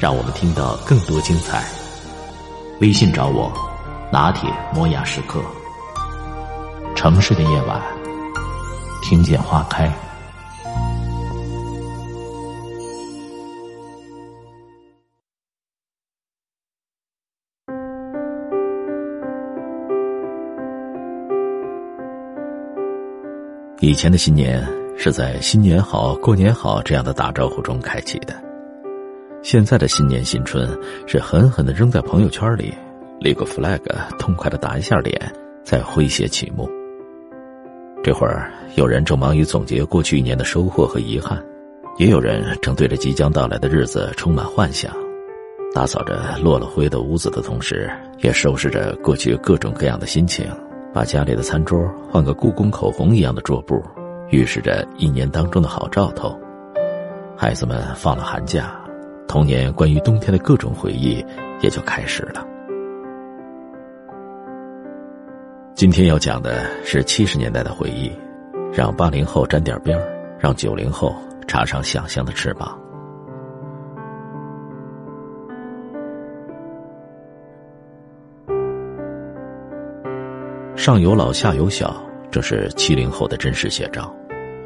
让我们听到更多精彩。微信找我，拿铁磨牙时刻。城市的夜晚，听见花开。以前的新年是在“新年好，过年好”这样的打招呼中开启的，现在的新年新春是狠狠的扔在朋友圈里，立个 flag，痛快的打一下脸，再诙谐启幕。这会儿，有人正忙于总结过去一年的收获和遗憾，也有人正对着即将到来的日子充满幻想，打扫着落了灰的屋子的同时，也收拾着过去各种各样的心情。把家里的餐桌换个故宫口红一样的桌布，预示着一年当中的好兆头。孩子们放了寒假，童年关于冬天的各种回忆也就开始了。今天要讲的是七十年代的回忆，让八零后沾点边儿，让九零后插上想象的翅膀。上有老下有小，这是七零后的真实写照。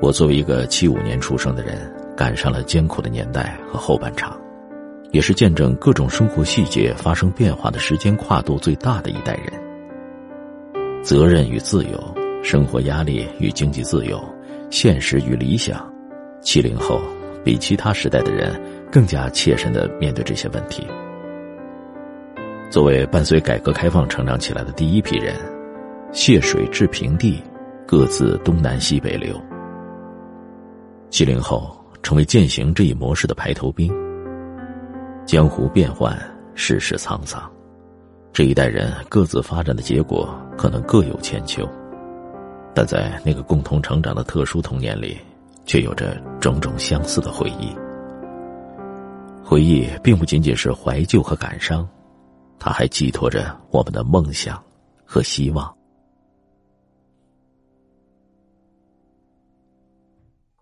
我作为一个七五年出生的人，赶上了艰苦的年代和后半场，也是见证各种生活细节发生变化的时间跨度最大的一代人。责任与自由，生活压力与经济自由，现实与理想，七零后比其他时代的人更加切身的面对这些问题。作为伴随改革开放成长起来的第一批人。泄水至平地，各自东南西北流。七零后成为践行这一模式的排头兵。江湖变幻，世事沧桑，这一代人各自发展的结果可能各有千秋，但在那个共同成长的特殊童年里，却有着种种相似的回忆。回忆并不仅仅是怀旧和感伤，它还寄托着我们的梦想和希望。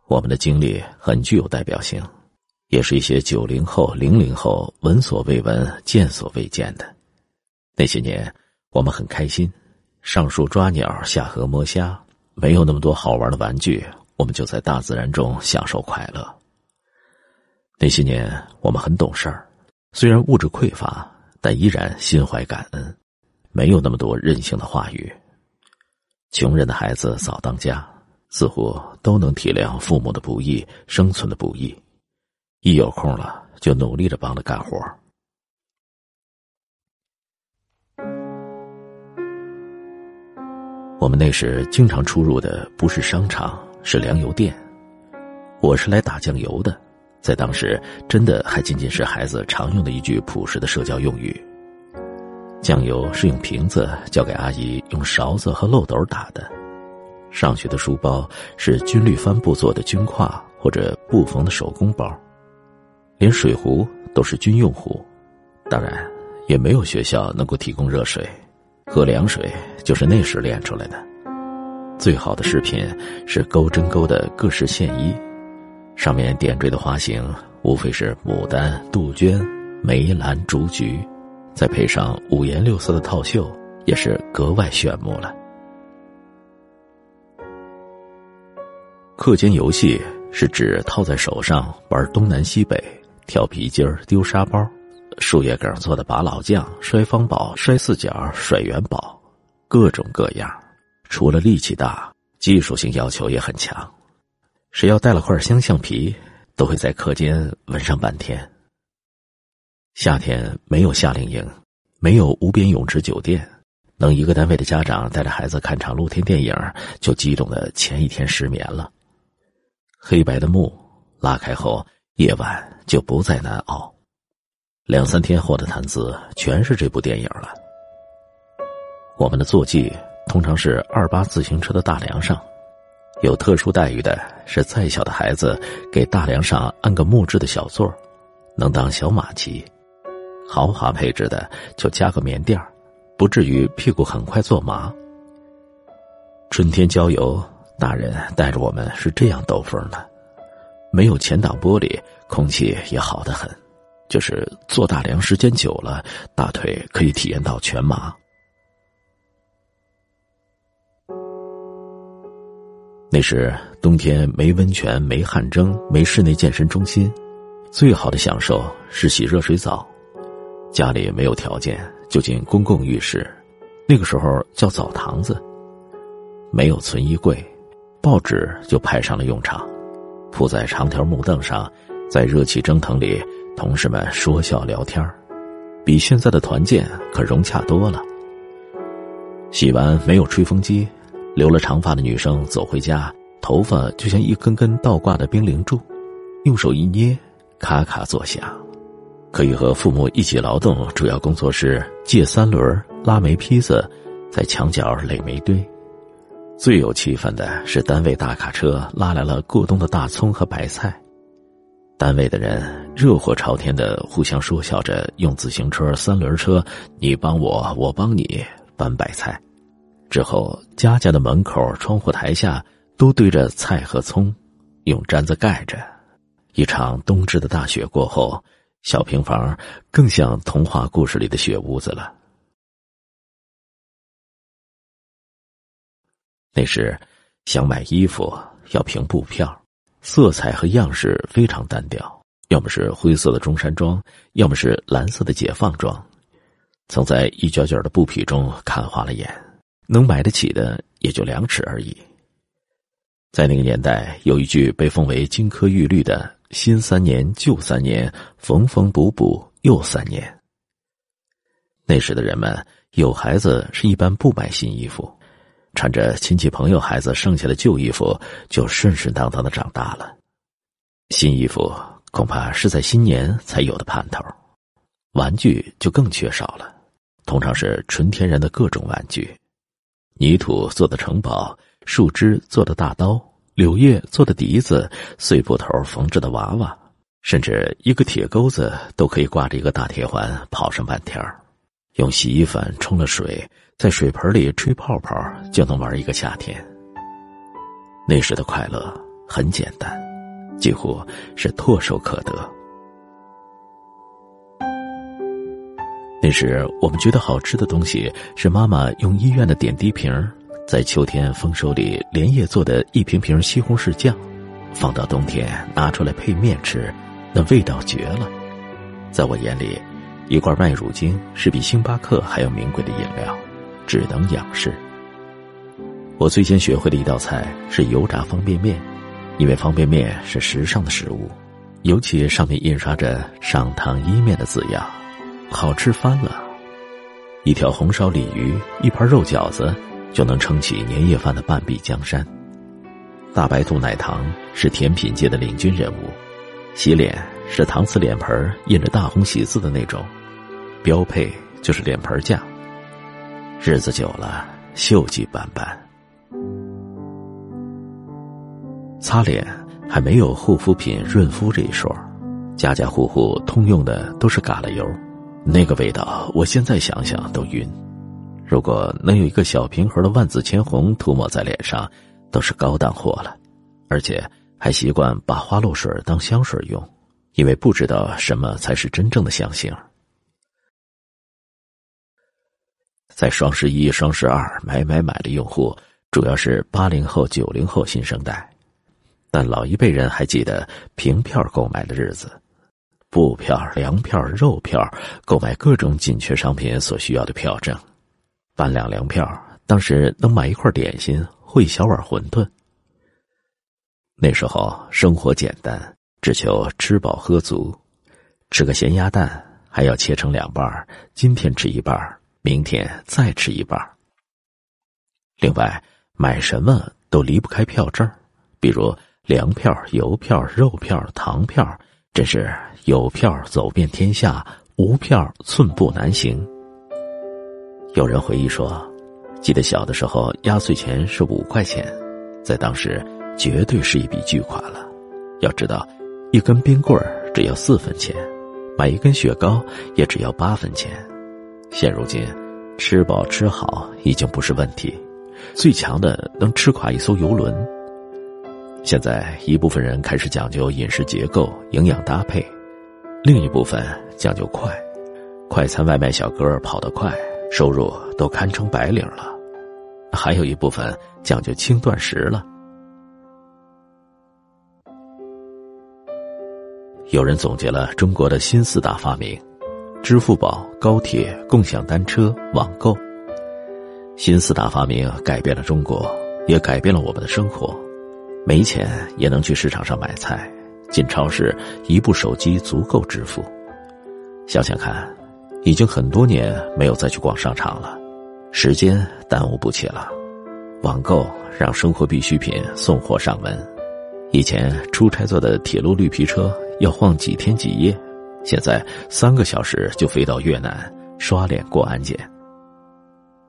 我们的经历很具有代表性，也是一些九零后、零零后闻所未闻、见所未见的。那些年，我们很开心，上树抓鸟，下河摸虾，没有那么多好玩的玩具，我们就在大自然中享受快乐。那些年，我们很懂事儿，虽然物质匮乏，但依然心怀感恩，没有那么多任性的话语。穷人的孩子早当家。似乎都能体谅父母的不易，生存的不易，一有空了就努力着帮着干活。我们那时经常出入的不是商场，是粮油店。我是来打酱油的，在当时真的还仅仅是孩子常用的一句朴实的社交用语。酱油是用瓶子交给阿姨用勺子和漏斗打的。上学的书包是军绿帆布做的军挎或者布缝的手工包，连水壶都是军用壶，当然也没有学校能够提供热水，喝凉水就是那时练出来的。最好的饰品是钩针钩的各式线衣，上面点缀的花型无非是牡丹、杜鹃、梅兰、竹菊，再配上五颜六色的套袖，也是格外炫目了。课间游戏是指套在手上玩东南西北、跳皮筋儿、丢沙包、树叶梗做的拔老将、摔方宝、摔四角、甩元宝，各种各样。除了力气大，技术性要求也很强。谁要带了块香橡皮，都会在课间闻上半天。夏天没有夏令营，没有无边泳池酒店，能一个单位的家长带着孩子看场露天电影，就激动的前一天失眠了。黑白的幕拉开后，夜晚就不再难熬。两三天后的谈资全是这部电影了。我们的坐骑通常是二八自行车的大梁上，有特殊待遇的是再小的孩子给大梁上安个木质的小座，能当小马骑；豪华配置的就加个棉垫不至于屁股很快坐麻。春天郊游，大人带着我们是这样兜风的：没有前挡玻璃，空气也好得很。就是坐大梁时间久了，大腿可以体验到全麻。那时冬天没温泉、没汗蒸、没室内健身中心，最好的享受是洗热水澡。家里没有条件，就进公共浴室，那个时候叫澡堂子。没有存衣柜，报纸就派上了用场，铺在长条木凳上，在热气蒸腾里。同事们说笑聊天比现在的团建可融洽多了。洗完没有吹风机，留了长发的女生走回家，头发就像一根根倒挂的冰凌柱，用手一捏，咔咔作响。可以和父母一起劳动，主要工作是借三轮、拉煤坯子，在墙角垒煤堆。最有气氛的是单位大卡车拉来了过冬的大葱和白菜。单位的人热火朝天的互相说笑着，用自行车、三轮车，你帮我，我帮你搬白菜。之后，家家的门口、窗户台下都堆着菜和葱，用毡子盖着。一场冬至的大雪过后，小平房更像童话故事里的雪屋子了。那时，想买衣服要凭布票。色彩和样式非常单调，要么是灰色的中山装，要么是蓝色的解放装。曾在一卷卷的布匹中看花了眼，能买得起的也就两尺而已。在那个年代，有一句被奉为金科玉律的“新三年，旧三年，缝缝补补又三年”。那时的人们有孩子是一般不买新衣服。穿着亲戚朋友孩子剩下的旧衣服，就顺顺当当的长大了。新衣服恐怕是在新年才有的盼头，玩具就更缺少了，通常是纯天然的各种玩具：泥土做的城堡、树枝做的大刀、柳叶做的笛子、碎布头缝制的娃娃，甚至一个铁钩子都可以挂着一个大铁环跑上半天儿。用洗衣粉冲了水。在水盆里吹泡泡就能玩一个夏天。那时的快乐很简单，几乎是唾手可得。那时我们觉得好吃的东西是妈妈用医院的点滴瓶，在秋天丰收里连夜做的一瓶瓶西红柿酱，放到冬天拿出来配面吃，那味道绝了。在我眼里，一罐麦乳精是比星巴克还要名贵的饮料。只能仰视。我最先学会的一道菜是油炸方便面，因为方便面是时尚的食物，尤其上面印刷着“上汤伊面”的字样，好吃翻了。一条红烧鲤鱼，一盘肉饺子，就能撑起年夜饭的半壁江山。大白兔奶糖是甜品界的领军人物，洗脸是搪瓷脸盆印着大红喜字的那种，标配就是脸盆架。日子久了，锈迹斑斑。擦脸还没有护肤品润肤这一说，家家户户通用的都是嘎啦油，那个味道，我现在想想都晕。如果能有一个小瓶盒的万紫千红涂抹在脸上，都是高档货了。而且还习惯把花露水当香水用，因为不知道什么才是真正的香型。在双十一、双十二买买买的用户，主要是八零后、九零后新生代，但老一辈人还记得凭票购买的日子，布票、粮票、肉票，购买各种紧缺商品所需要的票证，半两粮票当时能买一块点心或一小碗馄饨。那时候生活简单，只求吃饱喝足，吃个咸鸭蛋还要切成两半今天吃一半明天再吃一半。另外，买什么都离不开票证，比如粮票、油票、肉票、糖票，真是有票走遍天下，无票寸步难行。有人回忆说，记得小的时候压岁钱是五块钱，在当时绝对是一笔巨款了。要知道，一根冰棍只要四分钱，买一根雪糕也只要八分钱。现如今，吃饱吃好已经不是问题，最强的能吃垮一艘游轮。现在一部分人开始讲究饮食结构、营养搭配，另一部分讲究快，快餐外卖小哥跑得快，收入都堪称白领了；还有一部分讲究轻断食了。有人总结了中国的新四大发明。支付宝、高铁、共享单车、网购，新四大发明改变了中国，也改变了我们的生活。没钱也能去市场上买菜，进超市一部手机足够支付。想想看，已经很多年没有再去逛商场了，时间耽误不起了。网购让生活必需品送货上门，以前出差坐的铁路绿皮车要晃几天几夜。现在三个小时就飞到越南刷脸过安检。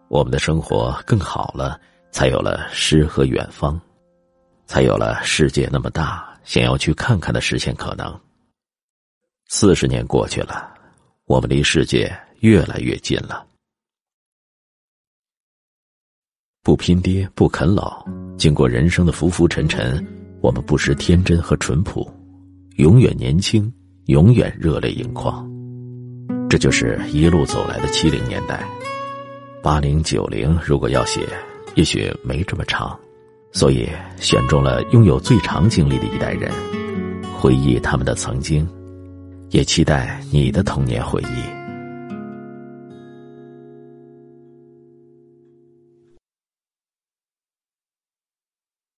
我们的生活更好了，才有了诗和远方，才有了世界那么大，想要去看看的实现可能。四十年过去了，我们离世界越来越近了。不拼爹，不啃老，经过人生的浮浮沉沉，我们不失天真和淳朴，永远年轻。永远热泪盈眶，这就是一路走来的七零年代。八零九零如果要写，也许没这么长，所以选中了拥有最长经历的一代人，回忆他们的曾经，也期待你的童年回忆。